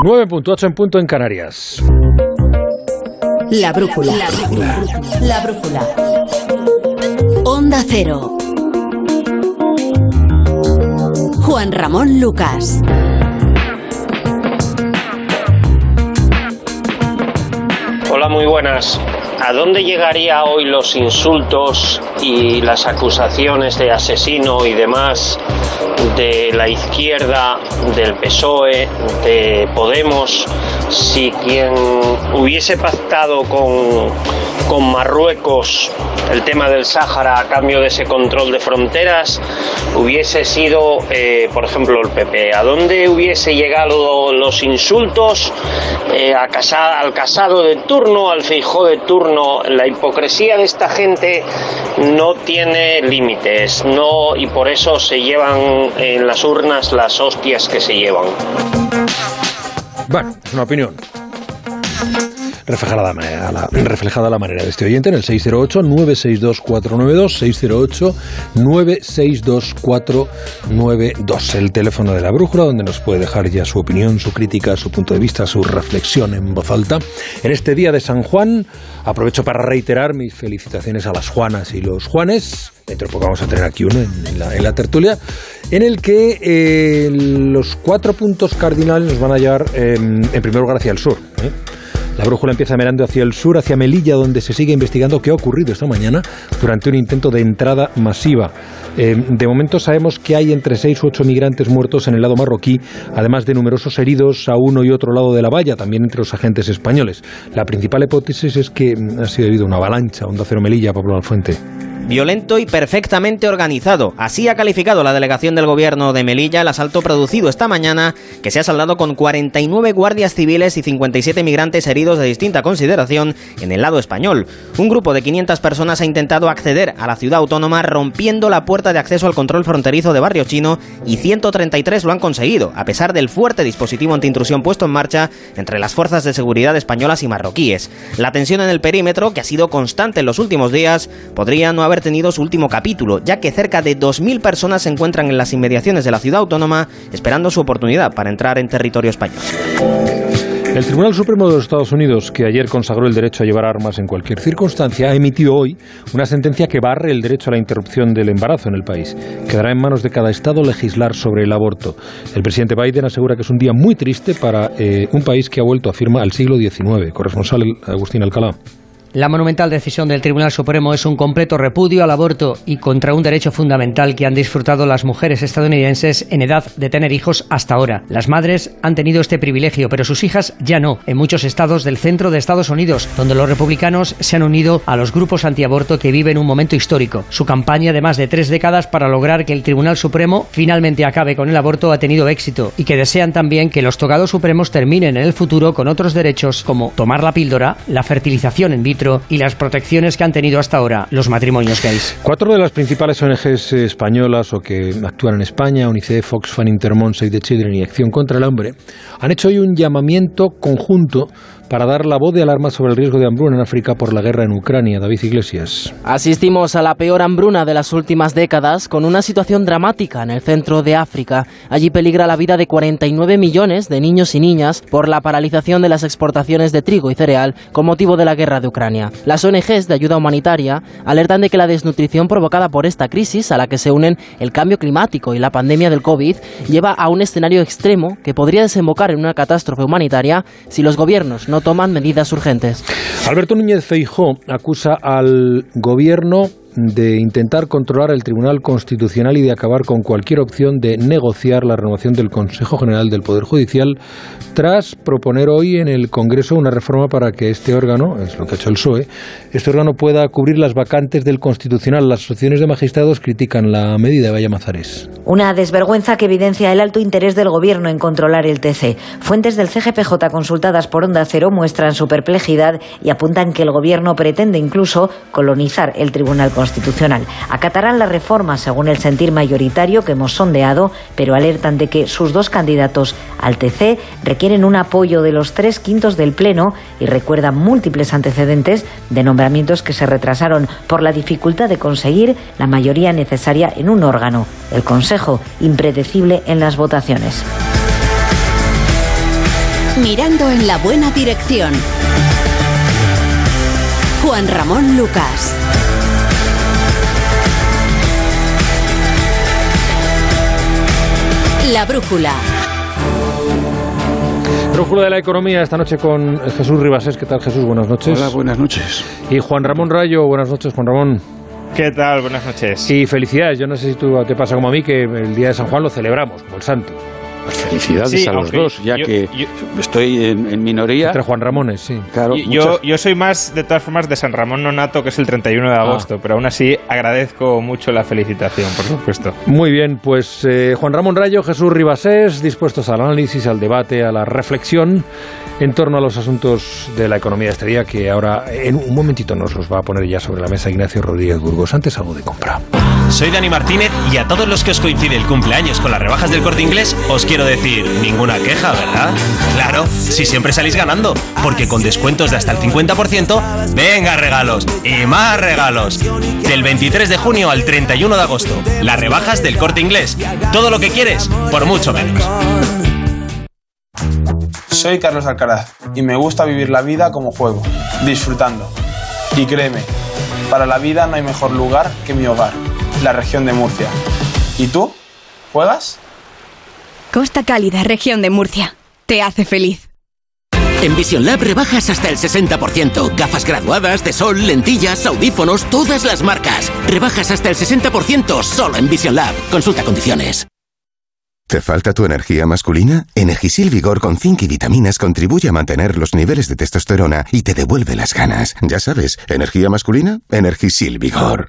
9.8 en punto en Canarias. La brújula. La brújula. La brújula. Onda Cero. Juan Ramón Lucas. Hola, muy buenas. ¿A dónde llegaría hoy los insultos y las acusaciones de asesino y demás de la izquierda, del PSOE, de Podemos, si quien hubiese pactado con, con Marruecos el tema del Sáhara a cambio de ese control de fronteras hubiese sido, eh, por ejemplo, el PP? ¿A dónde hubiese llegado los insultos eh, a casa, al casado de turno, al feijó de turno? La hipocresía de esta gente no tiene límites no, y por eso se llevan en las urnas las hostias que se llevan. Bueno, es una opinión. Reflejada la, manera, la, reflejada la manera de este oyente en el 608-962-492, 608-962-492, el teléfono de la brújula donde nos puede dejar ya su opinión, su crítica, su punto de vista, su reflexión en voz alta. En este día de San Juan, aprovecho para reiterar mis felicitaciones a las Juanas y los Juanes. Dentro de poco vamos a tener aquí uno en, la, tertulia, en el que eh, los cuatro puntos cardinales nos van a llevar eh, en primer lugar hacia el sur. ¿eh? La brújula empieza mirando hacia el sur, hacia Melilla, donde se sigue investigando qué ha ocurrido esta mañana durante un intento de entrada masiva. Eh, de momento sabemos que hay entre seis u ocho migrantes muertos en el lado marroquí, además de numerosos heridos a uno y otro lado de la valla, también entre los agentes españoles. La principal hipótesis es que ha sido debido a una avalancha, onda cero Melilla, Pablo Alfuente violento y perfectamente organizado. Así ha calificado la delegación del gobierno de Melilla el asalto producido esta mañana, que se ha saldado con 49 guardias civiles y 57 migrantes heridos de distinta consideración en el lado español. Un grupo de 500 personas ha intentado acceder a la ciudad autónoma rompiendo la puerta de acceso al control fronterizo de Barrio Chino y 133 lo han conseguido, a pesar del fuerte dispositivo antiintrusión puesto en marcha entre las fuerzas de seguridad españolas y marroquíes. La tensión en el perímetro, que ha sido constante en los últimos días, podría no haber tenido su último capítulo, ya que cerca de 2.000 personas se encuentran en las inmediaciones de la ciudad autónoma esperando su oportunidad para entrar en territorio español. El Tribunal Supremo de los Estados Unidos, que ayer consagró el derecho a llevar armas en cualquier circunstancia, ha emitido hoy una sentencia que barre el derecho a la interrupción del embarazo en el país. Quedará en manos de cada Estado legislar sobre el aborto. El presidente Biden asegura que es un día muy triste para eh, un país que ha vuelto a firma al siglo XIX. Corresponsal Agustín Alcalá. La monumental decisión del Tribunal Supremo es un completo repudio al aborto y contra un derecho fundamental que han disfrutado las mujeres estadounidenses en edad de tener hijos hasta ahora. Las madres han tenido este privilegio, pero sus hijas ya no, en muchos estados del centro de Estados Unidos, donde los republicanos se han unido a los grupos antiaborto que viven un momento histórico. Su campaña de más de tres décadas para lograr que el Tribunal Supremo finalmente acabe con el aborto ha tenido éxito y que desean también que los togados supremos terminen en el futuro con otros derechos como tomar la píldora, la fertilización in vitro, y las protecciones que han tenido hasta ahora los matrimonios gays. Cuatro de las principales ONGs españolas o que actúan en España, UNICEF, Oxfam, Intermon, Save the Children y Acción contra el Hambre, han hecho hoy un llamamiento conjunto para dar la voz de alarma sobre el riesgo de hambruna en África por la guerra en Ucrania. David Iglesias. Asistimos a la peor hambruna de las últimas décadas, con una situación dramática en el centro de África. Allí peligra la vida de 49 millones de niños y niñas por la paralización de las exportaciones de trigo y cereal con motivo de la guerra de Ucrania. Las ONGs de ayuda humanitaria alertan de que la desnutrición provocada por esta crisis, a la que se unen el cambio climático y la pandemia del COVID, lleva a un escenario extremo que podría desembocar en una catástrofe humanitaria si los gobiernos no toman medidas urgentes. Alberto Núñez Feijó acusa al gobierno de intentar controlar el Tribunal Constitucional y de acabar con cualquier opción de negociar la renovación del Consejo General del Poder Judicial, tras proponer hoy en el Congreso una reforma para que este órgano, es lo que ha hecho el PSOE, este órgano pueda cubrir las vacantes del Constitucional. Las asociaciones de magistrados critican la medida de Vaya Mazares. Una desvergüenza que evidencia el alto interés del Gobierno en controlar el TC. Fuentes del CGPJ consultadas por Onda Cero muestran su perplejidad y apuntan que el Gobierno pretende incluso colonizar el Tribunal Constitucional Constitucional. Acatarán la reforma según el sentir mayoritario que hemos sondeado, pero alertan de que sus dos candidatos al TC requieren un apoyo de los tres quintos del Pleno y recuerdan múltiples antecedentes de nombramientos que se retrasaron por la dificultad de conseguir la mayoría necesaria en un órgano, el Consejo, impredecible en las votaciones. Mirando en la buena dirección. Juan Ramón Lucas. La brújula. Brújula de la economía esta noche con Jesús Ribasés. ¿Qué tal, Jesús? Buenas noches. Hola, buenas noches. Y Juan Ramón Rayo. Buenas noches, Juan Ramón. ¿Qué tal? Buenas noches. Y felicidades. Yo no sé si tú te pasa como a mí, que el día de San Juan lo celebramos, como el santo. Pues felicidades Sí, a los dos, ya yo- que yo- estoy en, en minoría. Entre Juan Ramones, sí. Claro, yo, muchas- yo soy más, de todas formas, de San Ramón Nonato, que es el 31 de agosto, pero aún así agradezco mucho la felicitación, por supuesto. Muy bien, pues eh, Juan Ramón Rayo, Jesús Ribasés, dispuestos al análisis, al debate, a la reflexión en torno a los asuntos de la economía de este día, que ahora en un momentito nos los va a poner ya sobre la mesa Ignacio Rodríguez Burgos. Antes algo de compra. Soy Dani Martínez y a todos los que os coincide el cumpleaños con las rebajas del corte inglés, os quiero decir, ninguna queja, ¿verdad? Claro, si siempre salís ganando, porque con descuentos de hasta el 50%, venga regalos y más regalos. Del 23 de junio al 31 de agosto, las rebajas del corte inglés. Todo lo que quieres, por mucho menos. Soy Carlos Alcaraz y me gusta vivir la vida como juego, disfrutando. Y créeme, para la vida no hay mejor lugar que mi hogar, la región de Murcia. ¿Y tú? ¿Juegas? Costa Cálida, región de Murcia. Te hace feliz. En Vision Lab rebajas hasta el 60%. Gafas graduadas, de sol, lentillas, audífonos, todas las marcas. Rebajas hasta el 60% solo en Vision Lab. Consulta condiciones. ¿Te falta tu energía masculina? Energisil Vigor con zinc y vitaminas contribuye a mantener los niveles de testosterona y te devuelve las ganas. Ya sabes, energía masculina, Energisil Vigor.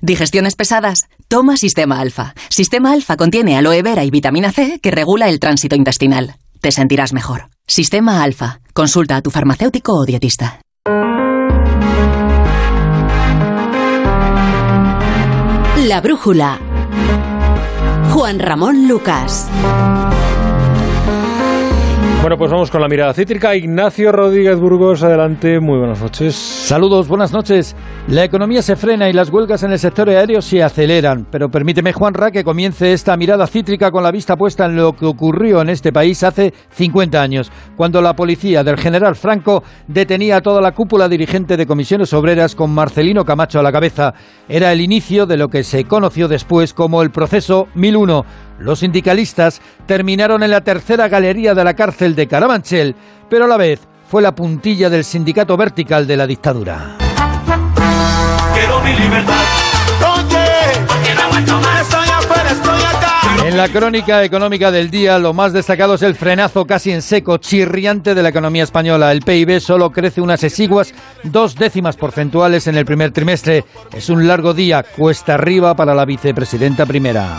Digestiones pesadas. Toma Sistema Alfa. Sistema Alfa contiene aloe vera y vitamina C que regula el tránsito intestinal. Te sentirás mejor. Sistema Alfa. Consulta a tu farmacéutico o dietista. La brújula. Juan Ramón Lucas. Bueno, pues vamos con la mirada cítrica. Ignacio Rodríguez Burgos, adelante. Muy buenas noches. Saludos, buenas noches. La economía se frena y las huelgas en el sector aéreo se aceleran. Pero permíteme, Juanra, que comience esta mirada cítrica con la vista puesta en lo que ocurrió en este país hace 50 años, cuando la policía del general Franco detenía a toda la cúpula dirigente de comisiones obreras con Marcelino Camacho a la cabeza. Era el inicio de lo que se conoció después como el proceso 1001. Los sindicalistas terminaron en la tercera galería de la cárcel de Carabanchel, pero a la vez fue la puntilla del sindicato vertical de la dictadura. Quiero mi libertad. En la crónica económica del día, lo más destacado es el frenazo casi en seco, chirriante de la economía española. El PIB solo crece unas exiguas dos décimas porcentuales en el primer trimestre. Es un largo día, cuesta arriba para la vicepresidenta primera.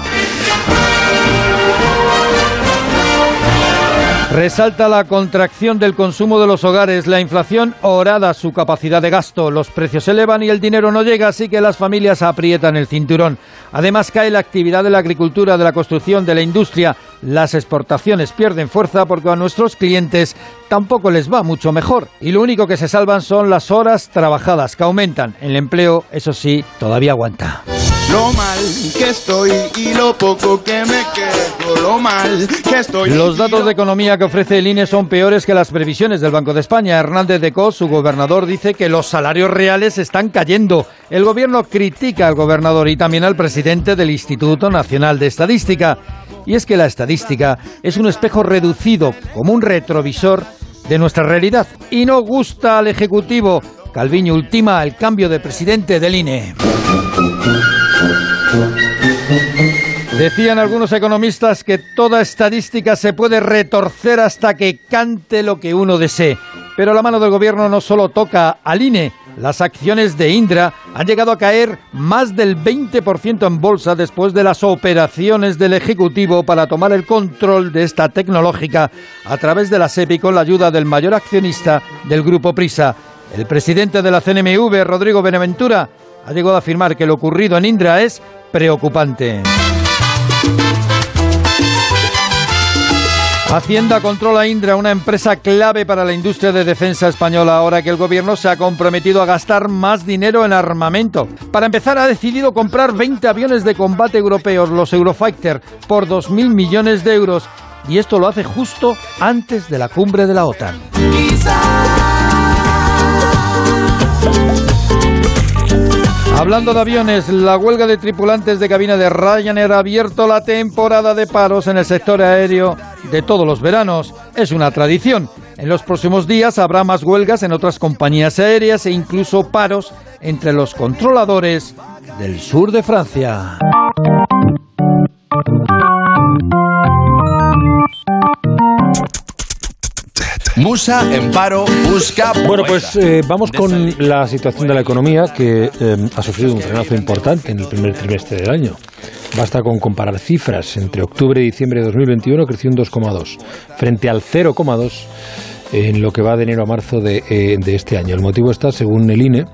Resalta la contracción del consumo de los hogares, la inflación orada su capacidad de gasto, los precios se elevan y el dinero no llega, así que las familias aprietan el cinturón. Además cae la actividad de la agricultura, de la construcción, de la industria. Las exportaciones pierden fuerza porque a nuestros clientes tampoco les va mucho mejor y lo único que se salvan son las horas trabajadas que aumentan. El empleo, eso sí, todavía aguanta. Lo mal que estoy y lo poco que me quedo. Lo mal que estoy. Los datos de economía que ofrece el INE son peores que las previsiones del Banco de España. Hernández de Cos, su gobernador, dice que los salarios reales están cayendo. El gobierno critica al gobernador y también al presidente del Instituto Nacional de Estadística. Y es que la estadística es un espejo reducido, como un retrovisor de nuestra realidad. Y no gusta al Ejecutivo. Calviño ultima el cambio de presidente del INE. Decían algunos economistas que toda estadística se puede retorcer hasta que cante lo que uno desee. Pero la mano del gobierno no solo toca al INE. Las acciones de Indra han llegado a caer más del 20% en bolsa después de las operaciones del Ejecutivo para tomar el control de esta tecnológica a través de la SEPI con la ayuda del mayor accionista del grupo Prisa. El presidente de la CNMV, Rodrigo Benaventura, ha llegado a afirmar que lo ocurrido en Indra es preocupante. Hacienda controla Indra, una empresa clave para la industria de defensa española, ahora que el gobierno se ha comprometido a gastar más dinero en armamento. Para empezar, ha decidido comprar 20 aviones de combate europeos, los Eurofighter, por 2.000 millones de euros. Y esto lo hace justo antes de la cumbre de la OTAN. Hablando de aviones, la huelga de tripulantes de cabina de Ryanair ha abierto la temporada de paros en el sector aéreo de todos los veranos. Es una tradición. En los próximos días habrá más huelgas en otras compañías aéreas e incluso paros entre los controladores del sur de Francia. Musa en paro busca. Bueno, pues eh, vamos con la situación de la economía que eh, ha sufrido un frenazo importante en el primer trimestre del año. Basta con comparar cifras. Entre octubre y diciembre de 2021 creció un 2,2 frente al 0,2 en lo que va de enero a marzo de, eh, de este año. El motivo está, según el INE,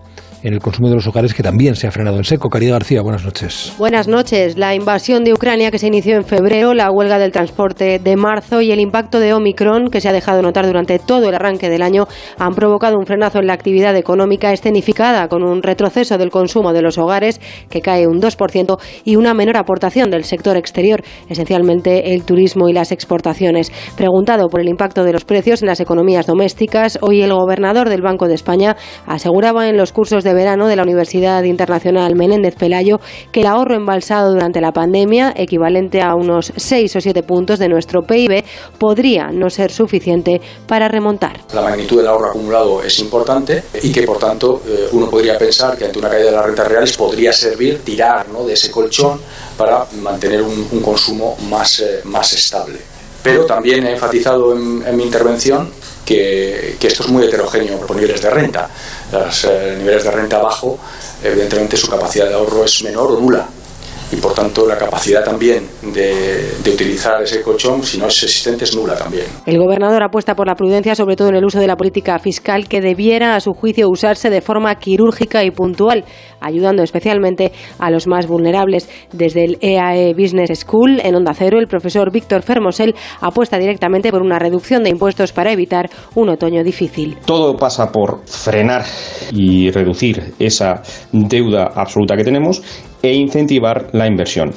en el consumo de los hogares que también se ha frenado en seco. Caridad García, buenas noches. Buenas noches. La invasión de Ucrania que se inició en febrero, la huelga del transporte de marzo y el impacto de Omicron que se ha dejado notar durante todo el arranque del año han provocado un frenazo en la actividad económica escenificada con un retroceso del consumo de los hogares que cae un 2% y una menor aportación del sector exterior, esencialmente el turismo y las exportaciones. Preguntado por el impacto de los precios en las economías domésticas, hoy el gobernador del Banco de España aseguraba en los cursos de verano de la Universidad Internacional Menéndez Pelayo que el ahorro embalsado durante la pandemia, equivalente a unos 6 o 7 puntos de nuestro PIB, podría no ser suficiente para remontar. La magnitud del ahorro acumulado es importante y que, por tanto, eh, uno podría pensar que ante una caída de las rentas reales podría servir tirar ¿no? de ese colchón para mantener un, consumo más, eh, más estable. Pero también he enfatizado en, en mi intervención que, que, esto es muy heterogéneo por niveles de renta. Los eh, niveles de renta bajo, evidentemente su capacidad de ahorro es menor o nula. Y por tanto la capacidad también de, de, utilizar ese colchón, si no es existente, es nula también. El gobernador apuesta por la prudencia, sobre todo en el uso de la política fiscal, que debiera, a su juicio, usarse de forma quirúrgica y puntual, ayudando especialmente a los más vulnerables. Desde el EAE Business School, en Onda Cero, el profesor Víctor Fermosel apuesta directamente por una reducción de impuestos para evitar un otoño difícil. Todo pasa por frenar y reducir esa deuda absoluta que tenemos e incentivar la inversión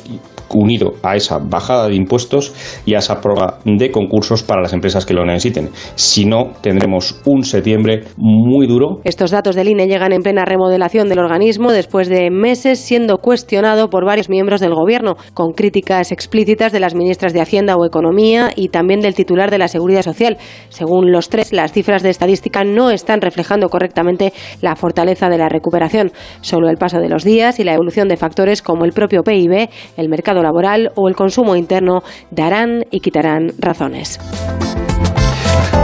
unido a esa bajada de impuestos y a esa prueba de concursos para las empresas que lo necesiten. Si no, tendremos un septiembre muy duro. Estos datos del INE llegan en plena remodelación del organismo después de meses siendo cuestionado por varios miembros del Gobierno, con críticas explícitas de las ministras de Hacienda o Economía y también del titular de la Seguridad Social. Según los tres, las cifras de estadística no están reflejando correctamente la fortaleza de la recuperación. Solo el paso de los días y la evolución de factores como el propio PIB, el mercado laboral o el consumo interno darán y quitarán razones.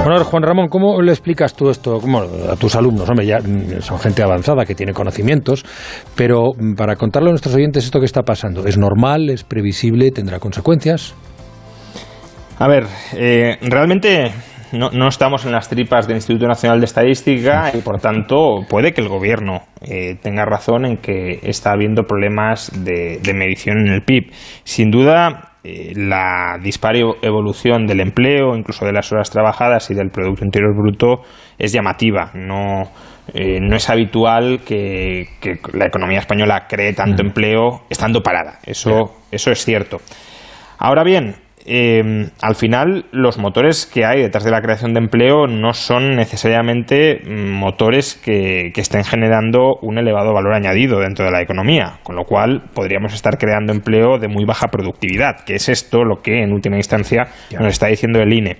Bueno, Juan Ramón, ¿cómo le explicas tú esto a tus alumnos? Hombre, ya son gente avanzada que tiene conocimientos, pero para contarle a nuestros oyentes esto que está pasando, ¿es normal, es previsible, tendrá consecuencias? A ver, eh, realmente no, no, estamos en las tripas del Instituto Nacional de Estadística y por tanto puede que el gobierno eh, tenga razón en que está habiendo problemas de, de medición en el PIB. Sin duda, eh, la dispar evolución del empleo, incluso de las horas trabajadas y del Producto Interior Bruto es llamativa. No, eh, no es habitual que, que, la economía española cree tanto mm. empleo estando parada. Eso, eso es cierto. Ahora bien, eh, al final los motores que hay detrás de la creación de empleo no son necesariamente motores que, que, estén generando un elevado valor añadido dentro de la economía, con lo cual podríamos estar creando empleo de muy baja productividad, que es esto lo que en última instancia nos está diciendo el INE.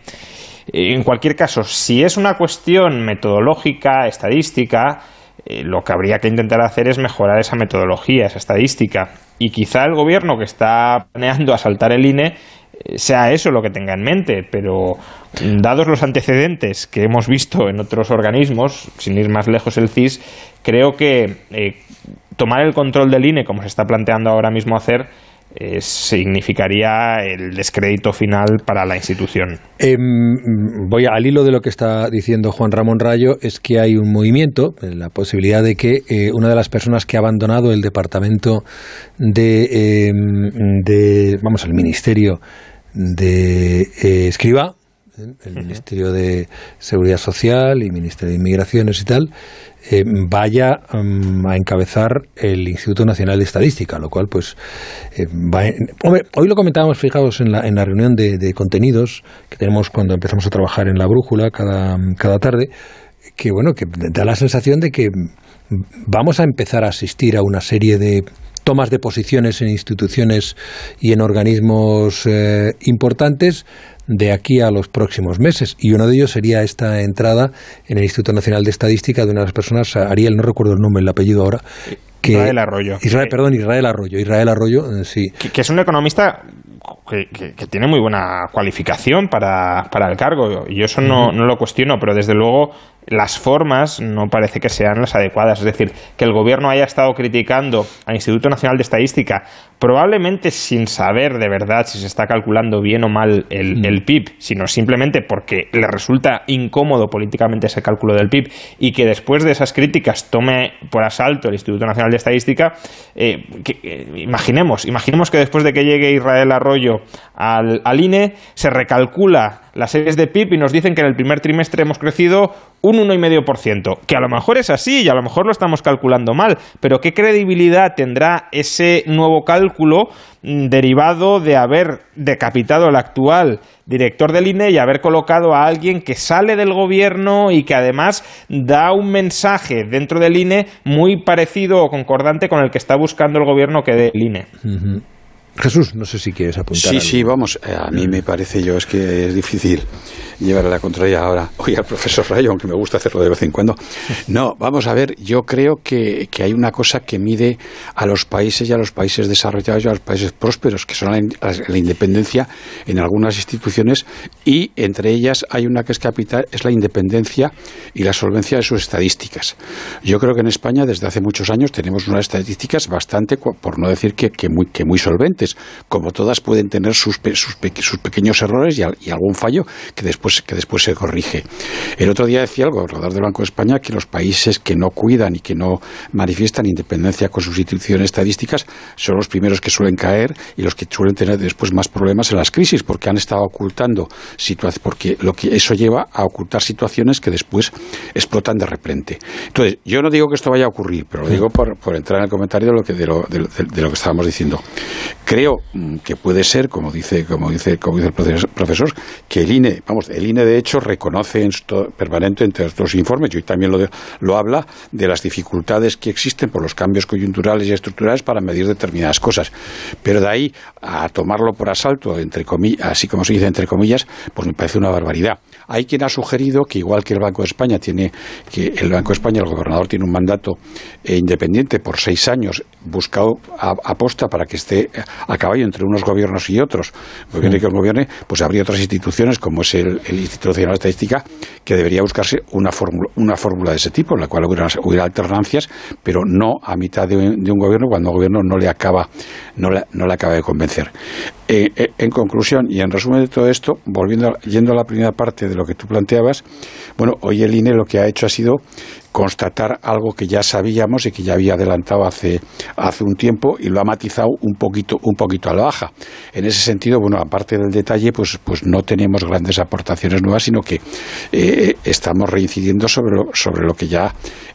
En cualquier caso, si es una cuestión metodológica, estadística, eh, lo que habría que intentar hacer es mejorar esa metodología, esa estadística. Y quizá el gobierno que está planeando asaltar el INE sea eso lo que tenga en mente, pero mm, dados los antecedentes que hemos visto en otros organismos, sin ir más lejos el CIS, creo que eh, tomar el control del INE, como se está planteando ahora mismo hacer, eh, significaría el descrédito final para la institución. Em, voy al hilo de lo que está diciendo Juan Ramón Rayo, es que hay un movimiento, la posibilidad de que eh, una de las personas que ha abandonado el departamento de, em, de vamos, el ministerio de eh, Escriba, el Ministerio de Seguridad Social y Ministerio de Inmigraciones y tal, eh, vaya mm, a encabezar el Instituto Nacional de Estadística, lo cual, pues, eh, va hoy lo comentábamos, fijaos, en la, en la reunión de, de, contenidos que tenemos cuando empezamos a trabajar en la brújula cada, cada tarde, que, bueno, que da la sensación de que vamos a empezar a asistir a una serie de tomas de posiciones en instituciones y en organismos eh, importantes de aquí a los próximos meses. Y uno de ellos sería esta entrada en el Instituto Nacional de Estadística de una de las personas, Ariel, no recuerdo el nombre, el apellido ahora. Que, Israel Arroyo. Israel, perdón, Israel Arroyo. Israel Arroyo, eh, sí. Que, que, es un economista que, que, tiene muy buena cualificación para, para el cargo. Y yo eso no, no lo cuestiono, pero desde luego las formas no parece que sean las adecuadas. Es decir, que el gobierno haya estado criticando al Instituto Nacional de Estadística, probablemente sin saber de verdad si se está calculando bien o mal el, mm. el, PIB, sino simplemente porque le resulta incómodo políticamente ese cálculo del PIB y que después de esas críticas tome por asalto el Instituto Nacional de Estadística, eh, que, eh, imaginemos, imaginemos que después de que llegue Israel Arroyo al, al INE, se recalcula las series de PIB y nos dicen que en el primer trimestre hemos crecido un 1,5%, que a lo mejor es así y a lo mejor lo estamos calculando mal, pero ¿qué credibilidad tendrá ese nuevo cálculo mm, derivado de haber decapitado al actual director del INE y haber colocado a alguien que sale del gobierno y que además da un mensaje dentro del INE muy parecido o concordante con el que está buscando el gobierno que dé el INE? Jesús, no sé si quieres apuntar. Sí, algo. sí, vamos. Eh, a mí me parece yo es que es difícil llevar a la contraria ahora. Oye, al profesor Rayo, aunque me gusta hacerlo de vez en cuando. No, vamos a ver, yo creo que, que, hay una cosa que mide a los países y a los países desarrollados y a los países prósperos, que son la, la independencia en algunas instituciones y entre ellas hay una que es capital, es la independencia y la solvencia de sus estadísticas. Yo creo que en España desde hace muchos años tenemos unas estadísticas bastante, por no decir que, que, muy, que muy solventes como todas pueden tener sus, sus, sus pequeños errores y, y, algún fallo que después, que después se corrige. El otro día decía el gobernador del Banco de España que los países que no cuidan y que no manifiestan independencia con sus instituciones estadísticas son los primeros que suelen caer y los que suelen tener después más problemas en las crisis porque han estado ocultando situaciones, porque lo que eso lleva a ocultar situaciones que después explotan de repente. Entonces, yo no digo que esto vaya a ocurrir, pero lo digo por, por entrar en el comentario de lo que, de lo, de, de lo que estábamos diciendo. Creo que puede ser, como dice, como dice, como dice el profesor, que el INE, vamos, el INE de hecho reconoce en esto, permanente entre otros informes, y también lo, de, lo habla, de las dificultades que existen por los cambios coyunturales y estructurales para medir determinadas cosas. Pero de ahí a tomarlo por asalto, entre comillas, así como se dice entre comillas, pues me parece una barbaridad. Hay quien ha sugerido que igual que el Banco de España tiene, que el Banco de España, el gobernador tiene un mandato eh, independiente por seis años, buscado aposta para que esté a caballo entre unos gobiernos y otros, gobierne que gobierne, pues habría otras instituciones como es el, el Instituto Nacional de Estadística que debería buscarse una fórmula, una fórmula de ese tipo, en la cual hubiera, hubiera alternancias, pero no a mitad de, de, un gobierno cuando un gobierno no le acaba, no le, no le acaba de convencer. Eh, eh, en conclusión y en resumen de todo esto, volviendo a, yendo a la primera parte de lo que tú planteabas, bueno, hoy el INE lo que ha hecho ha sido constatar algo que ya sabíamos y que ya había adelantado hace, hace un tiempo y lo ha matizado un poquito, un poquito a la baja. En ese sentido, bueno, aparte del detalle, pues, pues no tenemos grandes aportaciones nuevas, sino que eh, estamos reincidiendo sobre sobre lo que ya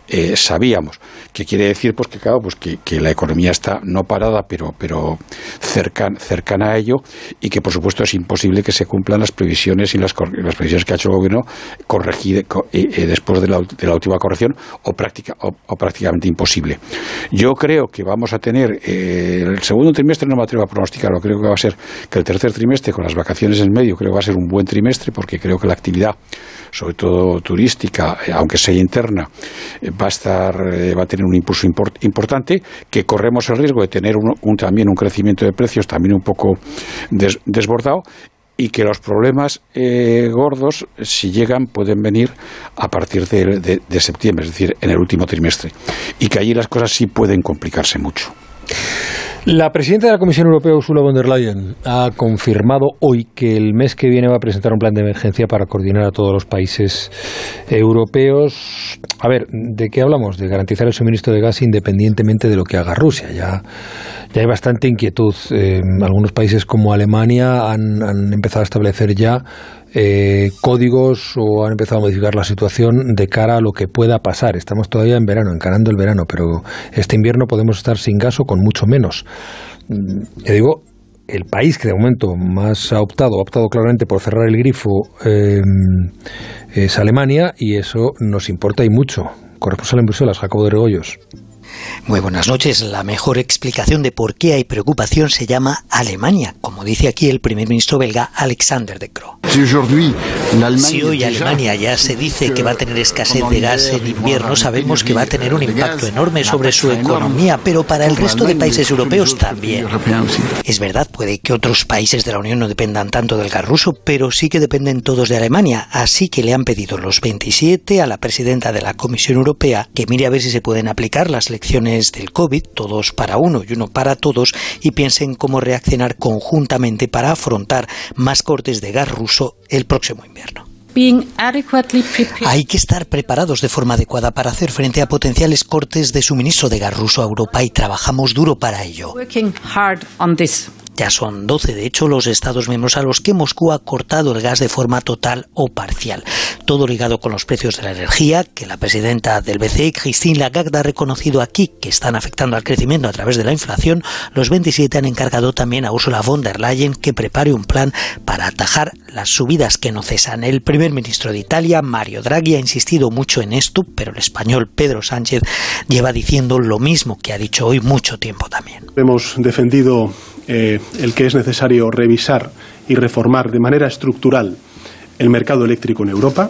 eh, sabíamos. ¿Qué quiere decir? Pues que, claro, pues que, que, la economía está no parada, pero, pero cercan, cercana a ello y que, por supuesto, es imposible que se cumplan las previsiones y las, las previsiones que ha hecho el gobierno corregir, eh, eh, después de la, de la última corrección o, práctica, o, prácticamente imposible. Yo creo que vamos a tener eh, el segundo trimestre, no me atrevo a pronosticarlo, creo que va a ser que el tercer trimestre, con las vacaciones en medio, creo que va a ser un buen trimestre porque creo que la actividad sobre todo turística, eh, aunque sea interna, eh, va a estar, eh, va a tener un impulso importante, que corremos el riesgo de tener un, también un crecimiento de precios también un poco desbordado y que los problemas gordos, si llegan, pueden venir a partir de, septiembre, es decir, en el último trimestre, y que allí las cosas sí pueden complicarse mucho. La presidenta de la Comisión Europea, Ursula von der Leyen, ha confirmado hoy que el mes que viene va a presentar un plan de emergencia para coordinar a todos los países europeos. A ver, ¿de qué hablamos? De garantizar el suministro de gas independientemente de lo que haga Rusia. Ya, ya hay bastante inquietud. Eh, algunos países como Alemania han, han empezado a establecer ya eh, códigos o han empezado a modificar la situación de cara a lo que pueda pasar. Estamos todavía en verano, encarando el verano, pero este invierno podemos estar sin gas o con mucho menos. Mm, yo digo, el país que de momento más ha optado, ha optado claramente por cerrar el grifo, em, es Alemania y eso nos importa y mucho. Corresponsal en Bruselas, Jacobo de Regoyos. Muy buenas noches. La mejor explicación de por qué hay preocupación se llama Alemania, como dice aquí el primer ministro belga Alexander de Croo. Si hoy Alemania ya se dice que va a tener escasez de gas en invierno, sabemos que va a tener un impacto enorme sobre su economía, pero para el resto de países europeos también. Es verdad, puede que otros países de la Unión no dependan tanto del gas ruso, pero sí que dependen todos de Alemania, así que le han pedido los 27 a la presidenta de la Comisión Europea que mire a ver si se pueden aplicar las lecciones del COVID, todos para uno y uno para todos, y piensen cómo reaccionar conjuntamente para afrontar más cortes de gas ruso el próximo invierno. Hay que estar preparados de forma adecuada para hacer frente a potenciales cortes de suministro de gas ruso a Europa y trabajamos duro para ello. Ya son 12, de hecho, los Estados miembros a los que Moscú ha cortado el gas de forma total o parcial. Todo ligado con los precios de la energía, que la presidenta del BCE, Christine Lagarde, ha reconocido aquí que están afectando al crecimiento a través de la inflación. Los 27 han encargado también a Ursula von der Leyen que prepare un plan para atajar las subidas que no cesan. El primer ministro de Italia, Mario Draghi, ha insistido mucho en esto, pero el español Pedro Sánchez lleva diciendo lo mismo que ha dicho hoy mucho tiempo también. Hemos defendido eh, el que es necesario revisar y reformar de manera estructural el mercado eléctrico en Europa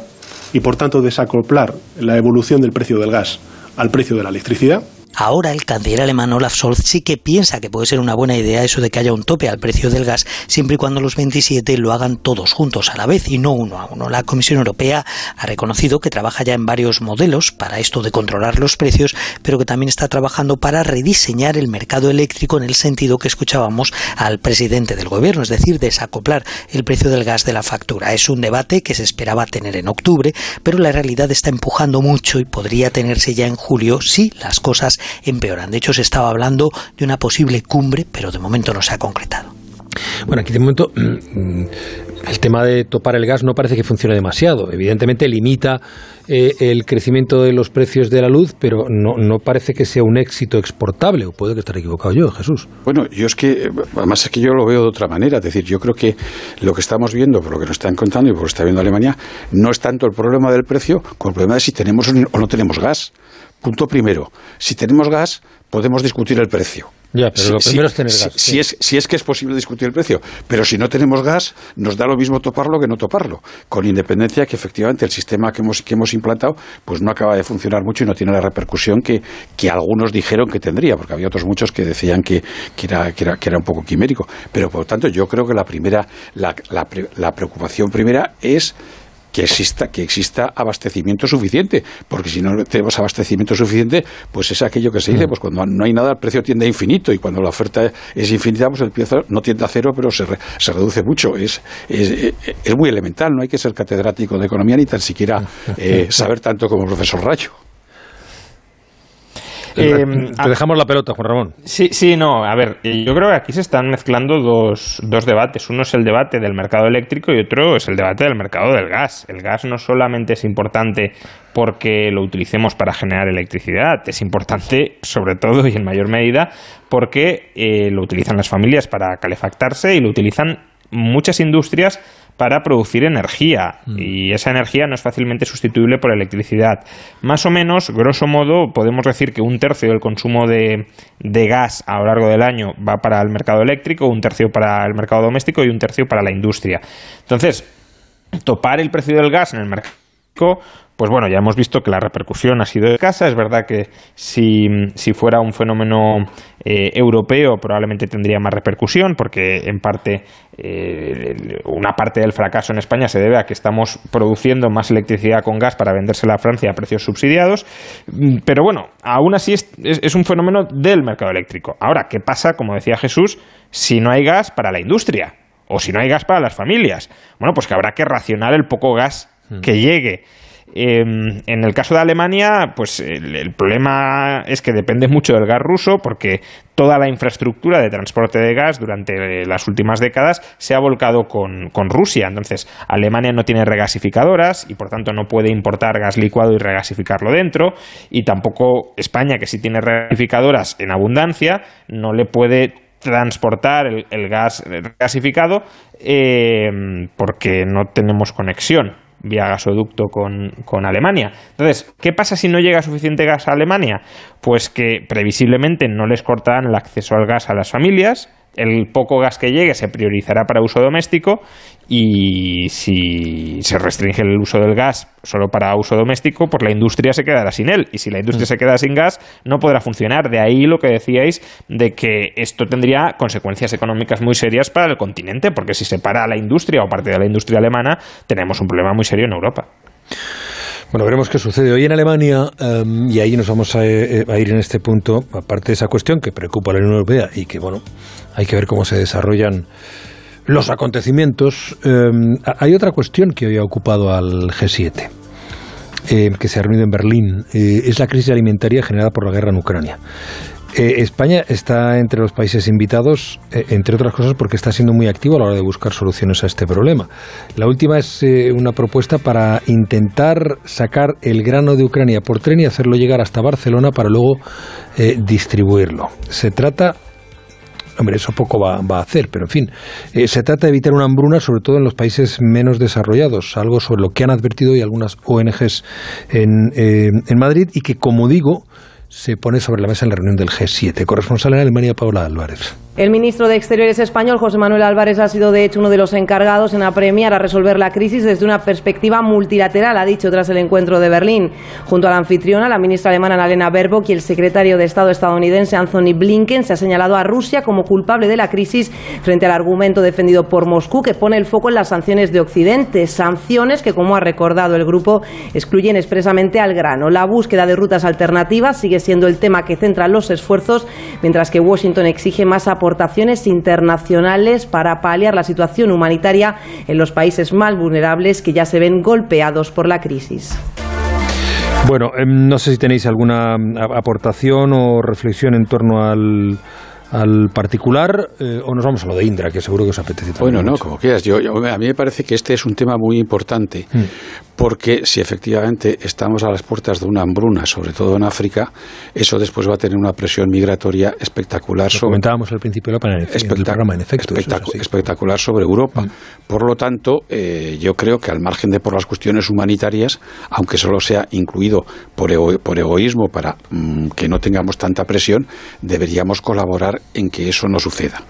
y, por tanto, desacoplar la evolución del precio del gas al precio de la electricidad Ahora el canciller alemán Olaf Scholz sí que piensa que puede ser una buena idea eso de que haya un tope al precio del gas, siempre y cuando los 27 lo hagan todos juntos a la vez y no uno a uno. La Comisión Europea ha reconocido que trabaja ya en varios modelos para esto de controlar los precios, pero que también está trabajando para rediseñar el mercado eléctrico en el sentido que escuchábamos al presidente del gobierno, es decir, desacoplar el precio del gas de la factura. Es un debate que se esperaba tener en octubre, pero la realidad está empujando mucho y podría tenerse ya en julio si las cosas empeoran. De hecho, se estaba hablando de una posible cumbre, pero de momento no se ha concretado. Bueno, aquí de momento mm, el tema de topar el gas no parece que funcione demasiado. Evidentemente limita eh, el crecimiento de los precios de la luz, pero no, no parece que sea un éxito exportable. O puede que estar equivocado yo, Jesús. Bueno, yo es que, además es que yo lo veo de otra manera. Es decir, yo creo que lo que estamos viendo, por lo que nos están contando y por lo que está viendo Alemania, no es tanto el problema del precio como el problema de si tenemos o no tenemos gas. Punto primero, si tenemos gas, podemos discutir el precio. Ya, pero lo primero es tener gas. Si, es, si es que es posible discutir el precio. Pero si no tenemos gas, nos da lo mismo toparlo que no toparlo. Con independencia que efectivamente el sistema que hemos, que hemos implantado pues no acaba de funcionar mucho y no tiene la repercusión que, que algunos dijeron que tendría, porque había otros muchos que decían que, que, era, que, era, que era un poco quimérico. Pero por lo tanto, yo creo que la primera, la, la preocupación primera es que exista, que exista abastecimiento suficiente, porque si no tenemos abastecimiento suficiente, pues es aquello que se dice, mm. pues cuando no hay nada el precio tiende a infinito y cuando la oferta es infinita, pues el precio no tiende a cero, pero se, se reduce mucho. Es, es, es, muy elemental, no hay que ser catedrático de economía ni tan siquiera eh, saber tanto como el profesor Rayo. Eh, Te dejamos la pelota, Juan Ramón. Sí, sí, no. A ver, yo creo que aquí se están mezclando dos, dos debates. Uno es el debate del mercado eléctrico y otro es el debate del mercado del gas. El gas no solamente es importante porque lo utilicemos para generar electricidad, es importante sobre todo y en mayor medida porque eh, lo utilizan las familias para calefactarse y lo utilizan muchas industrias para producir energía mm. y esa energía no es fácilmente sustituible por electricidad. Más o menos, grosso modo, podemos decir que un tercio del consumo de, de gas a lo largo del año va para el mercado eléctrico, un tercio para el mercado doméstico y un tercio para la industria. Entonces, topar el precio del gas en el mercado pues bueno, ya hemos visto que la repercusión ha sido escasa. Es verdad que si, fuera un fenómeno eh, europeo probablemente tendría más repercusión porque en parte eh, una parte del fracaso en España se debe a que estamos produciendo más electricidad con gas para vendérsela a Francia a precios subsidiados. Mm, pero bueno, aún así es un fenómeno del mercado eléctrico. Ahora, ¿qué pasa, como decía Jesús, si no hay gas para la industria? O si no hay gas para las familias. Bueno, pues que habrá que racionar el poco gas hmm. que llegue. Em, en el caso de Alemania, pues el, problema es que depende mucho del gas ruso porque toda la infraestructura de transporte de gas durante las últimas décadas se ha volcado con, con, Rusia. Entonces, Alemania no tiene regasificadoras y por tanto no puede importar gas licuado y regasificarlo dentro. Y tampoco España, que sí tiene regasificadoras en abundancia, no le puede transportar el, gas regasificado eh, porque no tenemos conexión vía gasoducto con, con, Alemania. Entonces, ¿qué pasa si no llega suficiente gas a Alemania? Pues que previsiblemente no les cortarán el acceso al gas a las familias, el poco gas que llegue se priorizará para uso doméstico y si se restringe el uso del gas solo para uso doméstico, pues la industria se quedará sin él. Y si la industria mm. se queda sin gas, no podrá funcionar. De ahí lo que decíais de que esto tendría consecuencias económicas muy serias para el continente, porque si se para la industria o parte de la industria alemana, tenemos un problema muy serio en Europa. Bueno, veremos qué sucede hoy en Alemania em, y ahí nos vamos eh, a, ir en este punto, aparte de esa cuestión que preocupa a la Unión Europea y que, bueno, hay que ver cómo se desarrollan los acontecimientos. Em, hay otra cuestión que hoy ha ocupado al G7. Em, que se ha reunido en Berlín, eh, es la crisis alimentaria generada por la guerra en Ucrania. Eh, España está entre los países invitados, eh, entre otras cosas, porque está siendo muy activo a la hora de buscar soluciones a este problema. La última es eh, una propuesta para intentar sacar el grano de Ucrania por tren y hacerlo llegar hasta Barcelona para luego distribuirlo. Se trata Hombre, eso poco va, a hacer, pero en fin, se trata de evitar una hambruna, sobre todo en los países menos desarrollados, algo sobre lo que han advertido hoy algunas ONGs en, en Madrid y que, como digo, se pone sobre la mesa en la reunión del G7. Corresponsal en Alemania, Paula Álvarez. El ministro de Exteriores español, José Manuel Álvarez, ha sido de hecho uno de los encargados en apremiar a resolver la crisis desde una perspectiva multilateral, ha dicho tras el encuentro de Berlín. Junto a la anfitriona, la ministra alemana Annalena Baerbock y el secretario de Estado estadounidense Anthony Blinken se ha señalado a Rusia como culpable de la crisis frente al argumento defendido por Moscú que pone el foco en las sanciones de Occidente, sanciones que, como ha recordado el grupo, excluyen expresamente al grano. La búsqueda de rutas alternativas sigue siendo el tema que centra los esfuerzos, mientras que Washington exige más apoyo aportaciones internacionales para paliar la situación humanitaria en los países más vulnerables que ya se ven golpeados por la crisis. Bueno, em, no sé si tenéis alguna aportación o reflexión en torno al al particular eh, o nos vamos a lo de Indra, que seguro que os apetece también. Bueno, no, como quieras. Yo, a mí me parece que este es un tema muy importante, mm. Porque si efectivamente estamos a las puertas de una hambruna, sobre todo en África, eso después va a tener una presión migratoria espectacular. sobre, comentábamos al principio del programa, en efecto. espectacular sobre Europa. Mm. Por lo tanto, eh, yo creo que al margen de por las cuestiones humanitarias, aunque solo sea incluido por, por egoísmo para mm, que no tengamos tanta presión, deberíamos colaborar en que eso no suceda.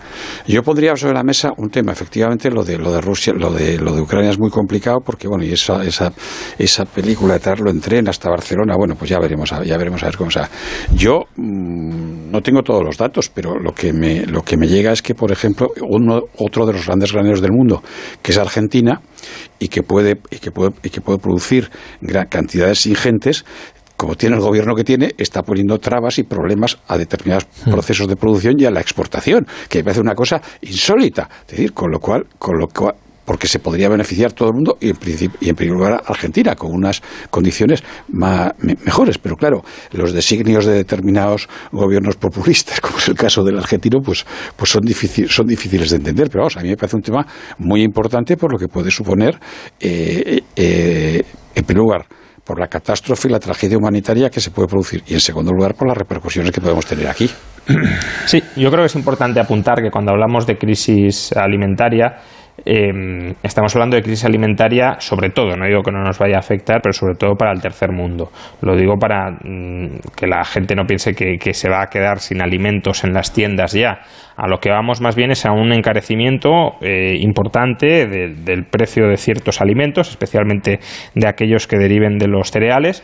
Yo pondría sobre la mesa un tema, efectivamente, lo de lo de Rusia, lo de lo de Ucrania es muy complicado porque bueno, y esa esa esa película de traerlo en tren hasta Barcelona, bueno, pues ya veremos, ya veremos a ver cómo sea. Yo mm, no tengo todos los datos, pero lo que me lo que me llega es que, por ejemplo, uno otro de los grandes graneros del mundo, que es Argentina, y que puede y que puede y que puede producir gran, cantidades ingentes como tiene el gobierno que tiene, está poniendo trabas y problemas a determinados hmm. procesos de producción y a la exportación, que me parece una cosa insólita. Es decir, con lo cual, con lo cual porque se podría beneficiar todo el mundo y en, y en primer lugar Argentina con unas condiciones mejores. Pero claro, los designios de determinados gobiernos populistas, como es el caso del argentino, pues, pues son, son difíciles de entender. Pero vamos, a mí me parece un tema muy importante por lo que puede suponer, eh, eh, en primer lugar, por la catástrofe y la tragedia humanitaria que se puede producir y en segundo lugar por las repercusiones que podemos tener aquí. Sí, yo creo que es importante apuntar que cuando hablamos de crisis alimentaria eh, estamos hablando de crisis alimentaria sobre todo, no digo que no nos vaya a afectar, pero sobre todo para el tercer mundo. Lo digo para mm, que la gente no piense que, se va a quedar sin alimentos en las tiendas ya. A lo que vamos más bien es a un encarecimiento eh, importante del precio de ciertos alimentos, especialmente de aquellos que deriven de los cereales.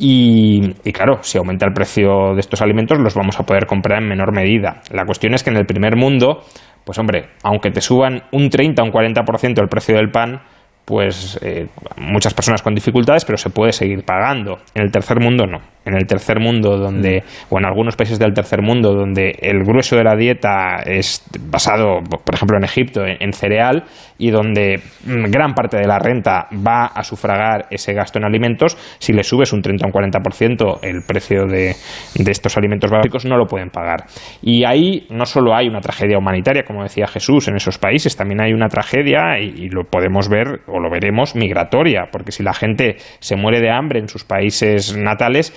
Y, claro, si aumenta el precio de estos alimentos, los vamos a poder comprar en menor medida. La cuestión es que en el primer mundo pues hombre, aunque te suban un 30 o un 40% el precio del pan, pues eh, muchas personas con dificultades, pero se puede seguir pagando. En el tercer mundo no. En el tercer mundo, donde, mm. o en algunos países del tercer mundo, donde el grueso de la dieta es basado, por ejemplo, en Egipto, en, cereal, y donde mm, gran parte de la renta va a sufragar ese gasto en alimentos, si le subes un 30 o un 40% el precio de, de estos alimentos básicos, no lo pueden pagar. Y ahí no solo hay una tragedia humanitaria, como decía Jesús, en esos países, también hay una tragedia, y, y lo podemos ver lo veremos, migratoria, porque si la gente se muere de hambre en sus países natales,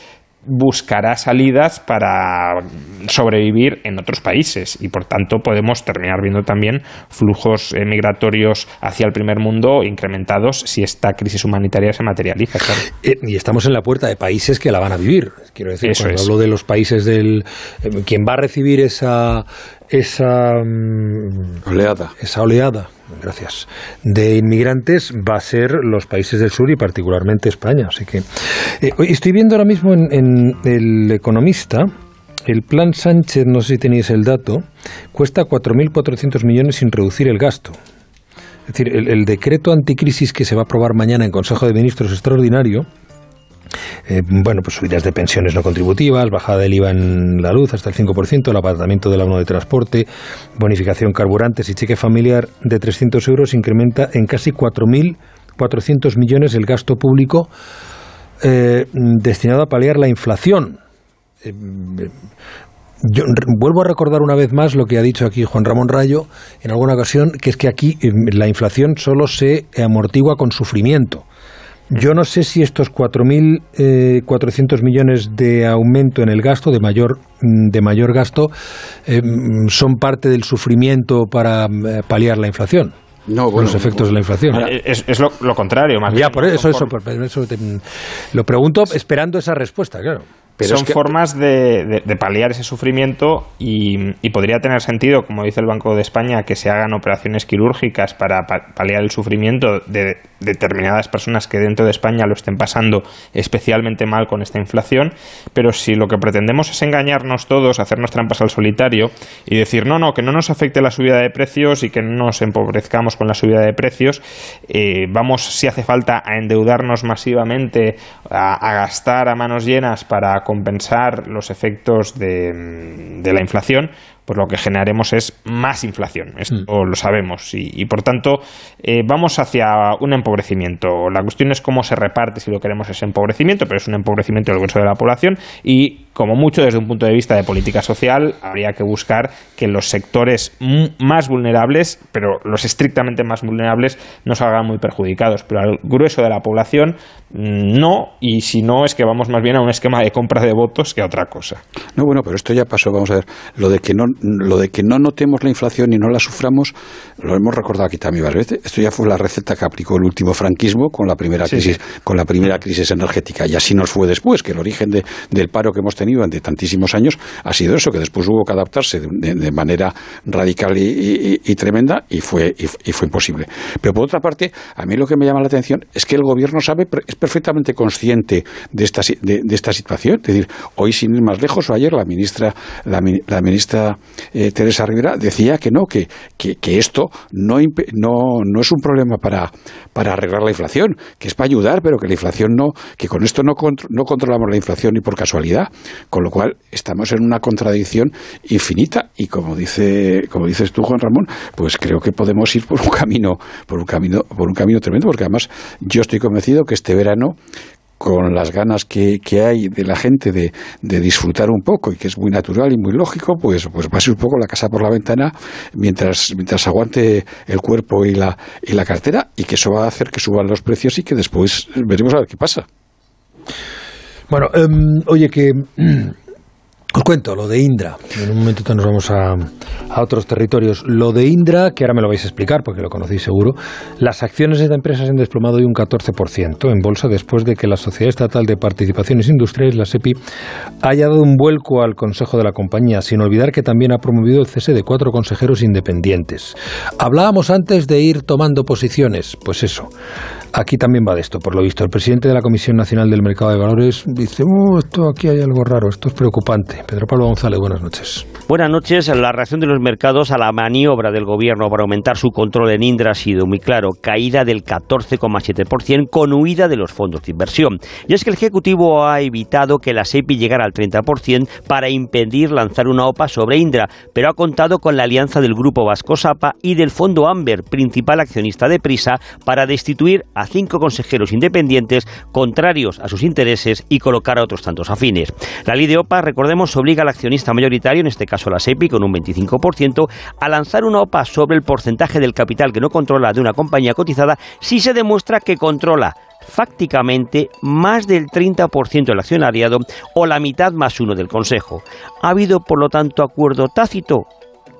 buscará salidas para sobrevivir en otros países y por tanto podemos terminar viendo también flujos eh, migratorios hacia el primer mundo incrementados si esta crisis humanitaria se materializa. Eh, y estamos en la puerta de países que la van a vivir. Quiero decir, cuando hablo de los países del... Eh, quien va a recibir esa, esa mm, oleada. Esa oleada, gracias, de inmigrantes va a ser los países del sur y particularmente España. Así que eh, estoy viendo ahora mismo en, El Economista. El plan Sánchez, no sé si tenéis el dato, cuesta 4.400 millones sin reducir el gasto. Es decir, el decreto anticrisis que se va a aprobar mañana en Consejo de Ministros extraordinario eh, bueno, pues subidas de pensiones no contributivas, bajada del IVA en la luz hasta el 5%, el apartamiento del abono de transporte, bonificación carburantes y cheque familiar de 300 euros incrementa en casi 4.400 millones el gasto público eh, destinado a paliar la inflación. Eh, yo vuelvo a recordar una vez más lo que ha dicho aquí Juan Ramón Rayo en alguna ocasión, que es que aquí la inflación solo se amortigua con sufrimiento. Yo no sé si estos 4.400 eh, millones de aumento en el gasto, de mayor, mm, de mayor gasto, eh, mm, son parte del sufrimiento para eh, paliar la inflación. No, los efectos de la inflación. Es, lo, contrario, más Ya, por eso, eso, lo pregunto esperando esa respuesta, claro son formas de, paliar ese sufrimiento y, podría tener sentido, como dice el Banco de España, que se hagan operaciones quirúrgicas para paliar el sufrimiento de determinadas personas que dentro de España lo estén pasando especialmente mal con esta inflación, pero si lo que pretendemos es engañarnos todos, hacernos trampas al solitario y decir no, no, que no nos afecte la subida de precios y que no nos empobrezcamos con la subida de precios, eh, vamos, si hace falta, a endeudarnos masivamente, a, a gastar a manos llenas para compensar los efectos de, la inflación, pues lo que generaremos es más inflación. Esto mm. lo sabemos. Y, por tanto, eh, vamos hacia un empobrecimiento. La cuestión es cómo se reparte si lo queremos ese empobrecimiento, pero es un empobrecimiento del grueso de la población y como mucho desde un punto de vista de política social, habría que buscar que los sectores más vulnerables, pero los estrictamente más vulnerables, no salgan muy perjudicados. Pero al grueso de la población, mm, no, y si no, es que vamos más bien a un esquema de compra de votos que a otra cosa. No, bueno, pero esto ya pasó, vamos a ver, lo de que no, lo de que no notemos la inflación y no la suframos, lo hemos recordado aquí también varias veces. Esto ya fue la receta que aplicó el último franquismo con la primera crisis, con la primera crisis energética, y así nos fue después, que el origen del paro que hemos tenido durante tantísimos años ha sido eso, que después hubo que adaptarse de, manera radical y, tremenda y fue, y, fue imposible. Pero por otra parte, a mí lo que me llama la atención es que el gobierno sabe, es perfectamente consciente de esta, de, esta situación. Es decir, hoy sin ir más lejos, o ayer la ministra, la, ministra eh, Teresa Rivera decía que no, que, que, esto no, no, no es un problema para, para arreglar la inflación, que es para ayudar, pero que la inflación no, que con esto no, no controlamos la inflación ni por casualidad. Con lo cual estamos en una contradicción infinita y como dice como dices tú Juan Ramón, pues creo que podemos ir por un camino por un camino por un camino tremendo porque además yo estoy convencido que este verano con las ganas que, hay de la gente de, disfrutar un poco y que es muy natural y muy lógico, pues, pues ser un poco la casa por la ventana mientras, mientras aguante el cuerpo y la, y la cartera y que eso va a hacer que suban los precios y que después veremos a ver qué pasa. Bueno, em, oye, que Os cuento lo de Indra. En un momento nos vamos a, a, otros territorios. Lo de Indra, que ahora me lo vais a explicar porque lo conocéis seguro, las acciones de esta empresa se han desplomado de un 14% en bolsa después de que la Sociedad Estatal de Participaciones Industriales, la SEPI, haya dado un vuelco al consejo de la compañía, sin olvidar que también ha promovido el cese de cuatro consejeros independientes. Hablábamos antes de ir tomando posiciones. Pues eso. Aquí también va de esto, por lo visto. El presidente de la Comisión Nacional del Mercado de Valores dice, oh, esto aquí hay algo raro, esto es preocupante. Pedro Pablo González, buenas noches. Buenas noches. La reacción de los mercados a la maniobra del gobierno para aumentar su control en Indra ha sido muy claro. Caída del 14,7% con huida de los fondos de inversión. Y es que el Ejecutivo ha evitado que la SEPI llegara al 30% para impedir lanzar una OPA sobre Indra, pero ha contado con la alianza del Grupo Vasco Sapa y del Fondo Amber, principal accionista de Prisa, para destituir a cinco consejeros independientes contrarios a sus intereses y colocar a otros tantos afines. La ley de OPA, recordemos, obliga al accionista mayoritario, en este caso la SEPI, con un 25%, a lanzar una OPA sobre el porcentaje del capital que no controla de una compañía cotizada si se demuestra que controla fácticamente más del 30% del accionariado o la mitad más uno del Consejo. ¿Ha habido, por lo tanto, acuerdo tácito?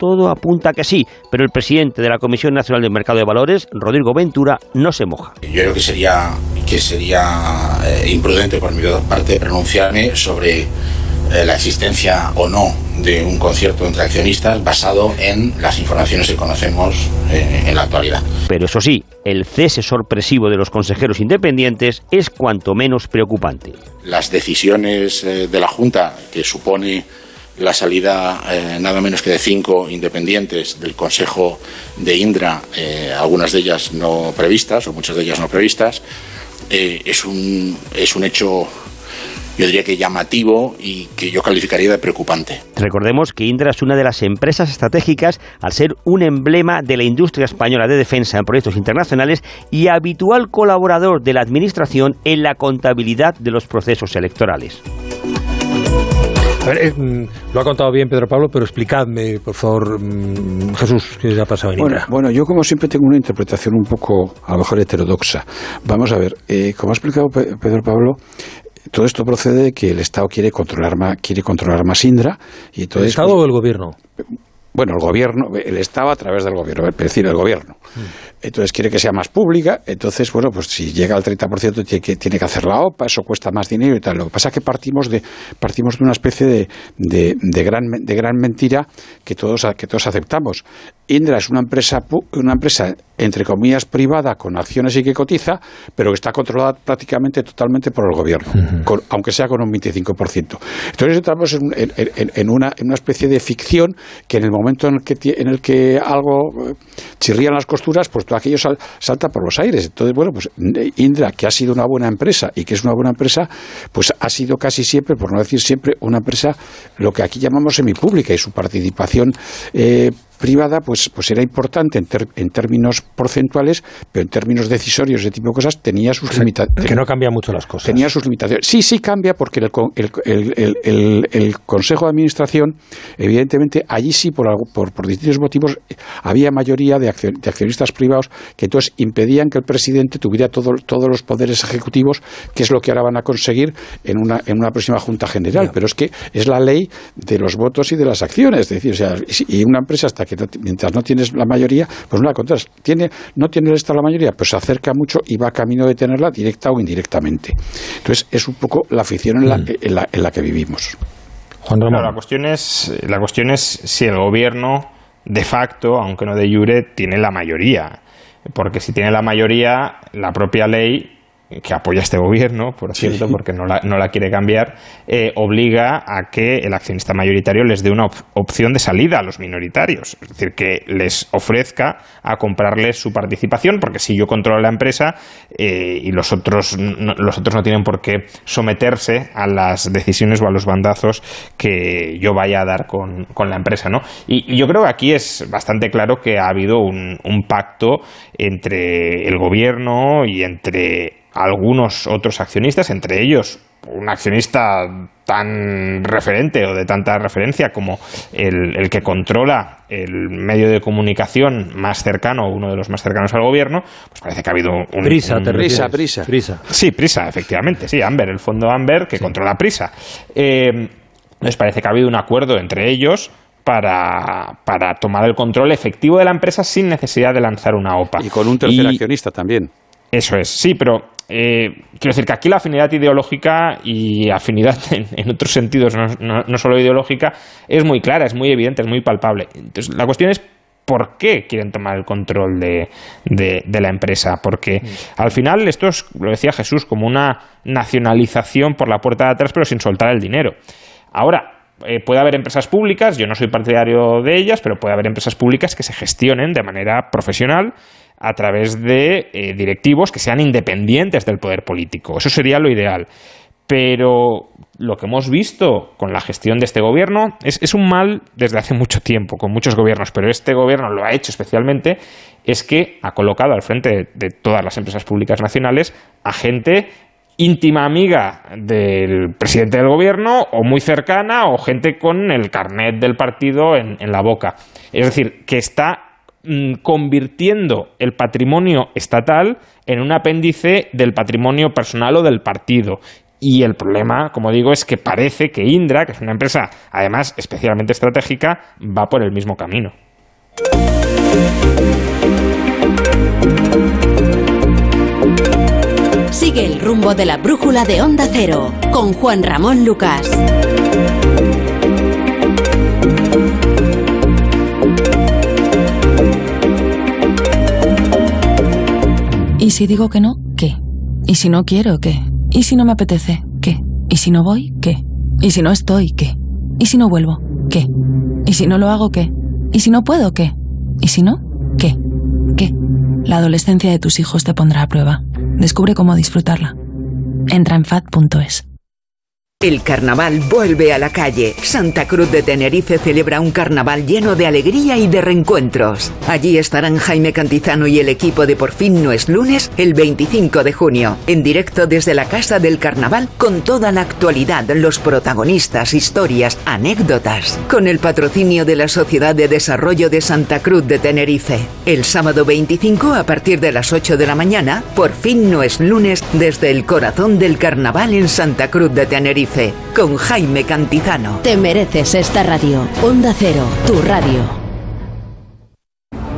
Todo apunta que sí, pero el presidente de la Comisión Nacional del Mercado de Valores, Rodrigo Ventura, no se moja. Yo creo que sería, que sería eh, imprudente por mi parte pronunciarme sobre eh, la existencia o no de un concierto entre accionistas basado en las informaciones que conocemos eh, en la actualidad. Pero eso sí, el cese sorpresivo de los consejeros independientes es cuanto menos preocupante. Las decisiones de la Junta que supone la salida eh, nada menos que de cinco independientes del Consejo de Indra, eh, algunas de ellas no previstas o muchas de ellas no previstas, eh, es, un, es un hecho yo diría que llamativo y que yo calificaría de preocupante. Recordemos que Indra es una de las empresas estratégicas al ser un emblema de la industria española de defensa en proyectos internacionales y habitual colaborador de la Administración en la contabilidad de los procesos electorales. A ver, mm, lo ha contado bien Pedro Pablo, pero explicadme, por favor, mm, Jesús, qué ha pasado en bueno, Indra. Bueno, yo como siempre tengo una interpretación un poco, a lo mejor heterodoxa. Vamos a ver, eh, como ha explicado Pedro Pablo, todo esto procede de que el Estado quiere controlar más, quiere controlar más Indra. Y entonces, ¿El Estado pues, o el Gobierno? Bueno, el Gobierno, el Estado a través del Gobierno, es decir, el Gobierno. Mm entonces quiere que sea más pública, entonces, bueno, pues si llega al 30% tiene que, tiene que hacer la OPA, eso cuesta más dinero y tal. Lo que pasa es que partimos de, partimos de una especie de, de, de gran, de gran mentira que todos, que todos aceptamos. Indra es una empresa, una empresa, entre comillas, privada, con acciones y que cotiza, pero que está controlada prácticamente totalmente por el gobierno, aunque sea con un 25%. Entonces estamos en, en, en, una, en una especie de ficción que en el momento en el que, en el que algo eh, chirrían las costuras, pues todo aquello salta por los aires. Entonces, bueno, pues Indra, que ha sido una buena empresa y que es una buena empresa, pues ha sido casi siempre, por no decir siempre, una empresa lo que aquí llamamos semipública y su participación eh, privada, pues, pues era importante en, en, términos porcentuales, pero en términos decisorios, de tipo de cosas, tenía sus limitaciones. Que no cambia mucho las cosas. Tenía sus limitaciones. Sí, sí cambia, porque el, el, el, el Consejo de Administración, evidentemente, allí sí, por, por, por distintos motivos, había mayoría de, accionistas privados que entonces impedían que el presidente tuviera todo, todos los poderes ejecutivos, que es lo que ahora van a conseguir en una, en una próxima Junta General. Pero es que es la ley de los votos y de las acciones. Es decir, o sea, y una empresa hasta que que mientras no tienes la mayoría, pues no la encuentras. Tiene, no tiene el Estado la mayoría, pues se acerca mucho y va camino de tenerla directa o indirectamente. Entonces es un poco la afición en la, mm. en la, en la que vivimos. Juan Ramón. la, cuestión es, la cuestión es si el gobierno, de facto, aunque no de jure, tiene la mayoría. Porque si tiene la mayoría, la propia ley que apoya este gobierno, por cierto, porque no la, no la quiere cambiar, eh, obliga a que el accionista mayoritario les dé una opción de salida a los minoritarios. Es decir, que les ofrezca a comprarles su participación, porque si yo controlo la empresa eh, y los otros, no, los otros no tienen por qué someterse a las decisiones o a los bandazos que yo vaya a dar con, con la empresa. ¿no? Y, y, yo creo que aquí es bastante claro que ha habido un, un pacto entre el gobierno y entre algunos otros accionistas, entre ellos un accionista tan referente o de tanta referencia como el, el, que controla el medio de comunicación más cercano, uno de los más cercanos al gobierno, pues parece que ha habido un... Prisa, un, prisa, prisa, prisa. Sí, Prisa, efectivamente, sí, Amber, el fondo Amber que sí. controla Prisa. Eh, Nos parece que ha habido un acuerdo entre ellos para, para, tomar el control efectivo de la empresa sin necesidad de lanzar una OPA. Y con un tercer accionista también. Eso es, sí, pero eh, quiero decir que aquí la afinidad ideológica y afinidad en, otros sentidos, no, solo ideológica, es muy clara, es muy evidente, es muy palpable. Entonces, la cuestión es por qué quieren tomar el control de, de, la empresa. Porque al final esto es, lo decía Jesús, como una nacionalización por la puerta de atrás, pero sin soltar el dinero. Ahora, eh, puede haber empresas públicas, yo no soy partidario de ellas, pero puede haber empresas públicas que se gestionen de manera profesional a través de eh, directivos que sean independientes del poder político. Eso sería lo ideal. Pero lo que hemos visto con la gestión de este gobierno es, un mal desde hace mucho tiempo, con muchos gobiernos, pero este gobierno lo ha hecho especialmente, es que ha colocado al frente de todas las empresas públicas nacionales a gente íntima amiga del presidente del gobierno o muy cercana o gente con el carnet del partido en, la boca. Es decir, que está mm, convirtiendo el patrimonio estatal en un apéndice del patrimonio personal o del partido. Y el problema, como digo, es que parece que Indra, que es una empresa además especialmente estratégica, va por el mismo camino. Sigue el rumbo de la brújula de Onda Cero con Juan Ramón Lucas. ¿Y si digo que no? ¿Qué? ¿Y si no quiero? ¿Qué? ¿Y si no me apetece? ¿Qué? ¿Y si no voy? ¿Qué? ¿Y si no estoy? ¿Qué? ¿Y si no vuelvo? ¿Qué? ¿Y si no lo hago? ¿Qué? ¿Y si no puedo? ¿Qué? ¿Y si no? ¿Qué? ¿Qué? La adolescencia de tus hijos te pondrá a prueba. Descubre cómo disfrutarla. Entra en fat.es. El carnaval vuelve a la calle. Santa Cruz de Tenerife celebra un carnaval lleno de alegría y de reencuentros. Allí estarán Jaime Cantizano y el equipo de Por fin no es lunes el 25 de junio, en directo desde la Casa del Carnaval con toda la actualidad, los protagonistas, historias, anécdotas, con el patrocinio de la Sociedad de Desarrollo de Santa Cruz de Tenerife. El sábado 25 a partir de las 8 de la mañana, Por fin no es lunes desde el corazón del carnaval en Santa Cruz de Tenerife con Jaime Cantizano. Te mereces esta radio. Onda Cero, tu radio.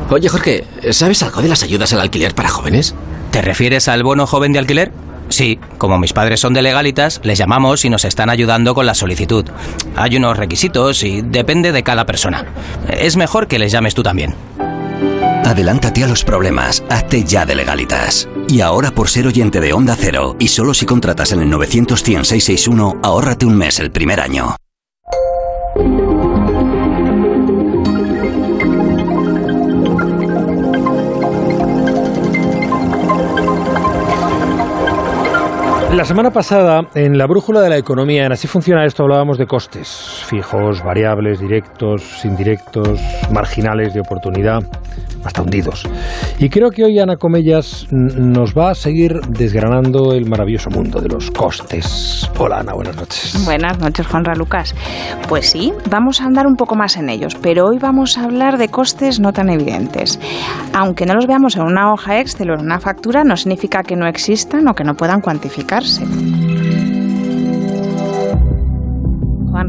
Oye Jorge, ¿sabes algo de las ayudas al alquiler para jóvenes? ¿Te refieres al bono joven de alquiler? Sí, como mis padres son de legalitas, les llamamos y nos están ayudando con la solicitud. Hay unos requisitos y depende de cada persona. Es mejor que les llames tú también. Adelántate a los problemas, hazte ya de legalitas. Y ahora por ser oyente de Onda Cero, y solo si contratas en el 900 661 ahórrate un mes el primer año. La semana pasada, en la brújula de la economía, en Así funciona esto, hablábamos de costes fijos, variables, directos, indirectos, marginales de oportunidad hasta hundidos. Y creo que hoy Ana Comellas nos va a seguir desgranando el maravilloso mundo de los costes. Hola Ana, buenas noches. Buenas noches, Juanra Lucas. Pues sí, vamos a andar un poco más en ellos, pero hoy vamos a hablar de costes no tan evidentes. Aunque no los veamos en una hoja Excel o en una factura, no significa que no existan o que no puedan cuantificarse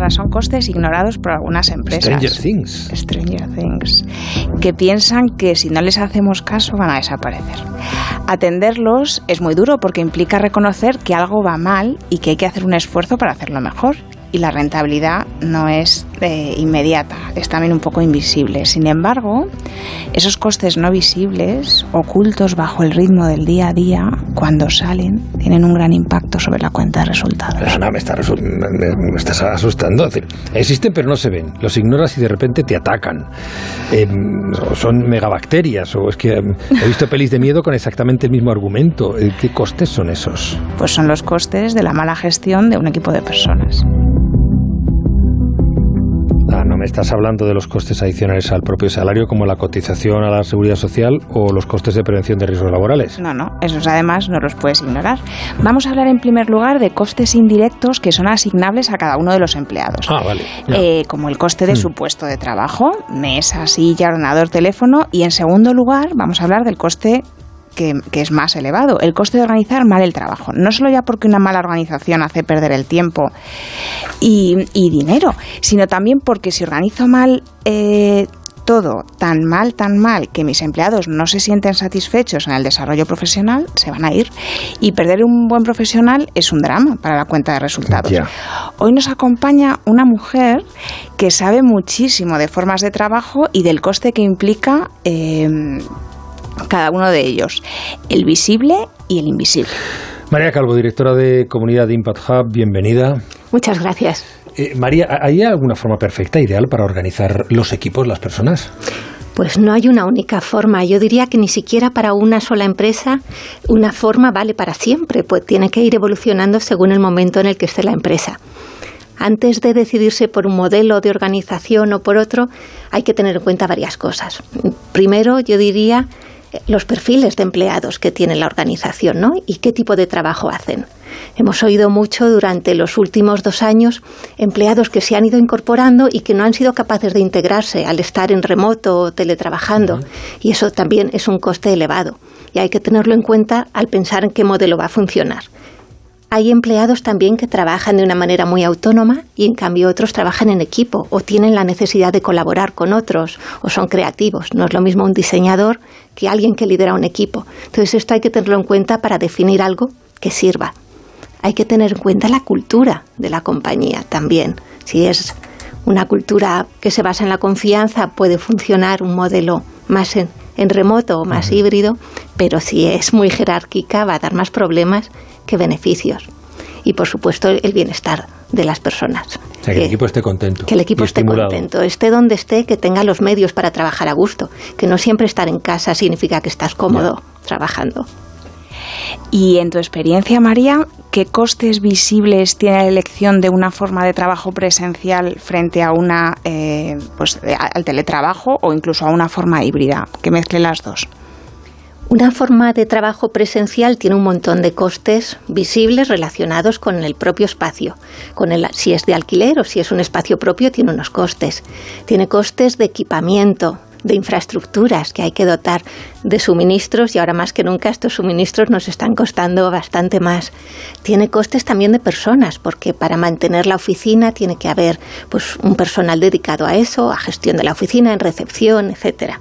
son costes ignorados por algunas empresas. Stranger Things. Stranger Things. Que piensan que si no les hacemos caso van a desaparecer. Atenderlos es muy duro porque implica reconocer que algo va mal y que hay que hacer un esfuerzo para hacerlo mejor y la rentabilidad no es eh, inmediata, es también un poco invisible. Sin embargo, esos costes no visibles, ocultos bajo el ritmo del día a día, cuando salen, tienen un gran impacto sobre la cuenta de resultados. me, me, estás asustando. existen pero no se ven. Los ignoras y de repente te atacan. Em, son megabacterias. O es que em, he visto pelis de miedo con exactamente el mismo argumento. ¿Qué costes son esos? Pues son los costes de la mala gestión de un equipo de personas. ¿No me estás hablando de los costes adicionales al propio salario, como la cotización a la seguridad social o los costes de prevención de riesgos laborales? No, no, esos además no los puedes ignorar. Vamos a hablar en primer lugar de costes indirectos que son asignables a cada uno de los empleados. Ah, vale. Eh, como el coste de hmm. su puesto de trabajo, mesa, silla, ordenador, teléfono. Y en segundo lugar, vamos a hablar del coste que, es más elevado, el coste de organizar mal el trabajo. No solo ya porque una mala organización hace perder el tiempo y, dinero, sino también porque si organizo mal eh, todo tan mal, tan mal, que mis empleados no se sienten satisfechos en el desarrollo profesional, se van a ir. Y perder un buen profesional es un drama para la cuenta de resultados. Hoy nos acompaña una mujer que sabe muchísimo de formas de trabajo y del coste que implica eh, cada uno de ellos, el visible y el invisible. María Calvo, directora de Comunidad Impact Hub, bienvenida. Muchas gracias. Eh, María, ¿hay alguna forma perfecta, ideal para organizar los equipos, las personas? Pues no hay una única forma. Yo diría que ni siquiera para una sola empresa una forma vale para siempre, pues tiene que ir evolucionando según el momento en el que esté la empresa. Antes de decidirse por un modelo de organización o por otro, hay que tener en cuenta varias cosas. Primero, yo diría los perfiles de empleados que tiene la organización ¿no? y qué tipo de trabajo hacen. Hemos oído mucho durante los últimos dos años empleados que se han ido incorporando y que no han sido capaces de integrarse al estar en remoto o teletrabajando. Y eso también es un coste elevado. Y hay que tenerlo en cuenta al pensar en qué modelo va a funcionar. Hay empleados también que trabajan de una manera muy autónoma y en cambio otros trabajan en equipo o tienen la necesidad de colaborar con otros o son creativos. No es lo mismo un diseñador que alguien que lidera un equipo. Entonces esto hay que tenerlo en cuenta para definir algo que sirva. Hay que tener en cuenta la cultura de la compañía también. Si es una cultura que se basa en la confianza, puede funcionar un modelo más en, remoto o más híbrido, pero si es muy jerárquica va a dar más problemas que beneficios. Y por supuesto el bienestar de las personas. que, el equipo esté contento. Que el equipo esté contento, esté donde esté, que tenga los medios para trabajar a gusto. Que no siempre estar en casa significa que estás cómodo trabajando. Y en tu experiencia, María, ¿qué costes visibles tiene la elección de una forma de trabajo presencial frente a una, eh, pues, al teletrabajo o incluso a una forma híbrida que mezcle las dos? Una forma de trabajo presencial tiene un montón de costes visibles relacionados con el propio espacio. Con el, si es de alquiler o si es un espacio propio, tiene unos costes. Tiene costes de equipamiento, de infraestructuras que hay que dotar de suministros y ahora más que nunca estos suministros nos están costando bastante más. Tiene costes también de personas porque para mantener la oficina tiene que haber pues un personal dedicado a eso, a gestión de la oficina, en recepción, etcétera.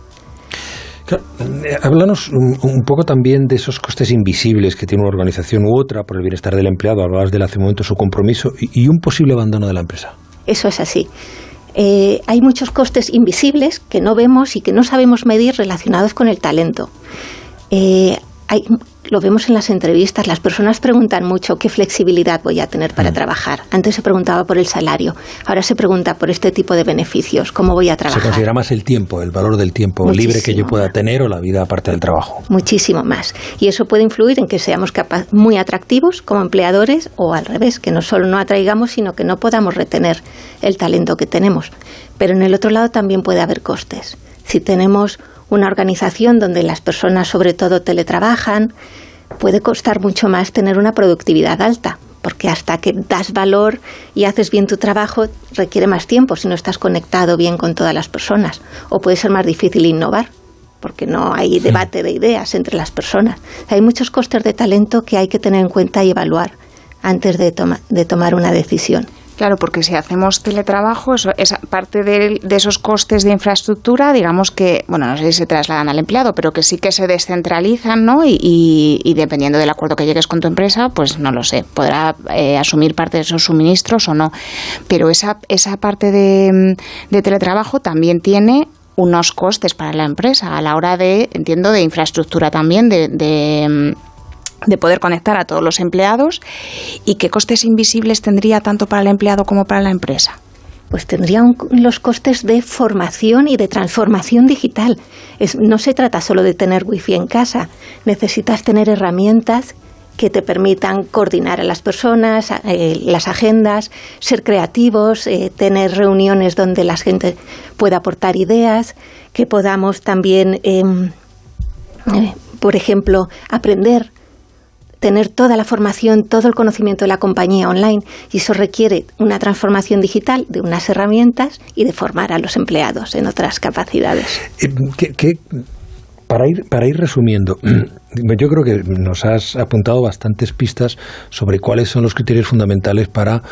Eh, háblanos un, poco también de esos costes invisibles que tiene una organización u otra por el bienestar del empleado. Hablabas del hace un momento su compromiso y, un posible abandono de la empresa. Eso es así. Eh, hay muchos costes invisibles que no vemos y que no sabemos medir relacionados con el talento. Eh, hay lo vemos en las entrevistas, las personas preguntan mucho qué flexibilidad voy a tener para mm. trabajar. Antes se preguntaba por el salario, ahora se pregunta por este tipo de beneficios, cómo voy a trabajar. Se considera más el tiempo, el valor del tiempo libre que yo pueda tener o la vida aparte del trabajo. Muchísimo más. Y eso puede influir en que seamos muy atractivos como empleadores o al revés, que no solo no atraigamos, sino que no podamos retener el talento que tenemos. Pero en el otro lado también puede haber costes. Si tenemos una organización donde las personas sobre todo teletrabajan, puede costar mucho más tener una productividad alta, porque hasta que das valor y haces bien tu trabajo requiere más tiempo si no estás conectado bien con todas las personas, o puede ser más difícil innovar porque no hay debate de ideas entre las personas. Hay muchos costes de talento que hay que tener en cuenta y evaluar antes de, de tomar una decisión. Claro, porque si hacemos teletrabajo, eso, esa parte de, esos costes de infraestructura, digamos que, bueno, no sé si se trasladan al empleado, pero que sí que se descentralizan, ¿no? Y, dependiendo del acuerdo que llegues con tu empresa, pues no lo sé, podrá eh, asumir parte de esos suministros o no. Pero esa, esa parte de, de teletrabajo también tiene unos costes para la empresa a la hora de, entiendo, de infraestructura también, de de poder conectar a todos los empleados y qué costes invisibles tendría tanto para el empleado como para la empresa. Pues tendría los costes de formación y de transformación digital. no se trata solo de tener wifi en casa, necesitas tener herramientas que te permitan coordinar a las personas, eh, las agendas, ser creativos, eh, tener reuniones donde la gente pueda aportar ideas, que podamos también, em, eh, por ejemplo, aprender tener toda la formación, todo el conocimiento de la compañía online y eso requiere una transformación digital de unas herramientas y de formar a los empleados en otras capacidades. Eh, ¿Qué, para ir, para ir resumiendo, yo creo que nos has apuntado bastantes pistas sobre cuáles son los criterios fundamentales para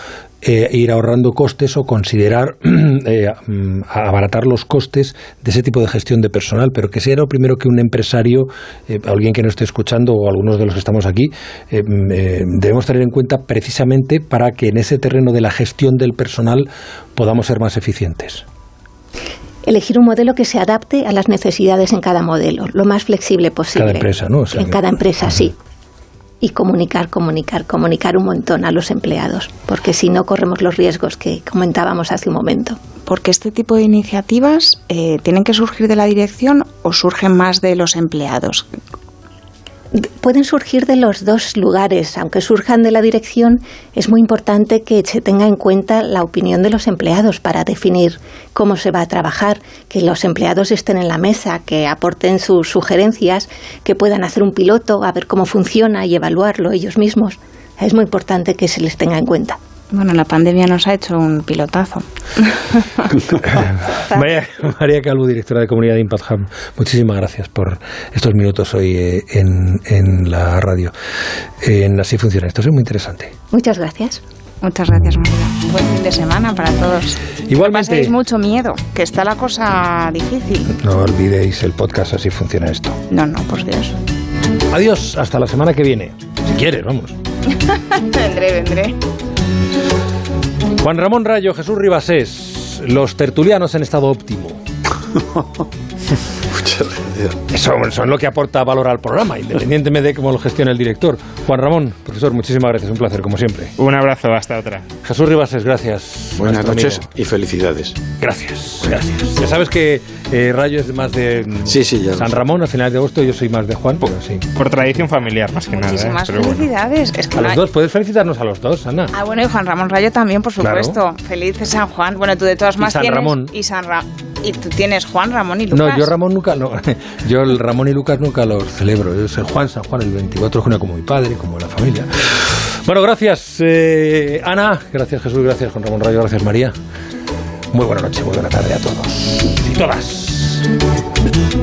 eh, ir ahorrando costes o considerar eh, mm, abaratar los costes de ese tipo de gestión de personal, pero que sea lo primero que un empresario, eh, alguien que nos esté escuchando o algunos de los que estamos aquí, mm, debemos tener en cuenta precisamente para que en ese terreno de la gestión del personal podamos ser más eficientes elegir un modelo que se adapte a las necesidades en cada modelo, lo más flexible posible. Cada empresa, ¿no? en cada empresa, sí. Y comunicar, comunicar, comunicar un montón a los empleados, porque si no corremos los riesgos que comentábamos hace un momento. Porque este tipo de iniciativas eh, tienen que surgir de la dirección o surgen más de los empleados pueden surgir de los dos lugares. Aunque surjan de la dirección, es muy importante que se tenga en cuenta la opinión de los empleados para definir cómo se va a trabajar, que los empleados estén en la mesa, que aporten sus sugerencias, que puedan hacer un piloto, a ver cómo funciona y evaluarlo ellos mismos. Es muy importante que se les tenga en cuenta. Bueno, la pandemia nos ha hecho un pilotazo. María, María, Calvo, directora de Comunidad de Impact Hub, muchísimas gracias por estos minutos hoy eh, en, la radio. En Así funciona esto, es muy interesante. Muchas gracias. Muchas gracias, María. Buen fin de semana para todos. Igualmente. No mucho miedo, que está la cosa difícil. No olvidéis el podcast Así funciona esto. No, no, por Dios. Adiós, hasta la semana que viene. Si quieres, vamos. vendré, vendré. Juan Ramón Rayo, Jesús Ribasés, los tertulianos en estado óptimo. Muchas gracias. Eso, eso, es lo que aporta valor al programa, independientemente de cómo lo gestione el director. Juan Ramón, profesor, muchísimas gracias, un placer, como siempre. Un abrazo, hasta otra. Jesús Ribasés, gracias. Buenas noches y felicidades. Gracias, gracias. Ya sabes que eh, Rayo es más de sí, sí, ya San Ramón a finales de agosto, yo soy más de Juan, por, sí. por tradición familiar, más que nada. Muchísimas ¿eh? felicidades. a los dos, puedes felicitarnos a los dos, Ana. Ah, bueno, y Juan Ramón Rayo también, por supuesto. Feliz San Juan. Bueno, tú de todas más San Ramón. Y San Y tú tienes Juan, Ramón y Lucas. No, yo Ramón Yo el Ramón y Lucas nunca los celebro. Yo soy Juan, San Juan, el 24 de junio, como mi padre, como la familia. Bueno, gracias, eh, Ana. Gracias, Jesús. Gracias, Juan Ramón Rayo. Gracias, María. Muy buena noche, muy buena tarde a todos y todas.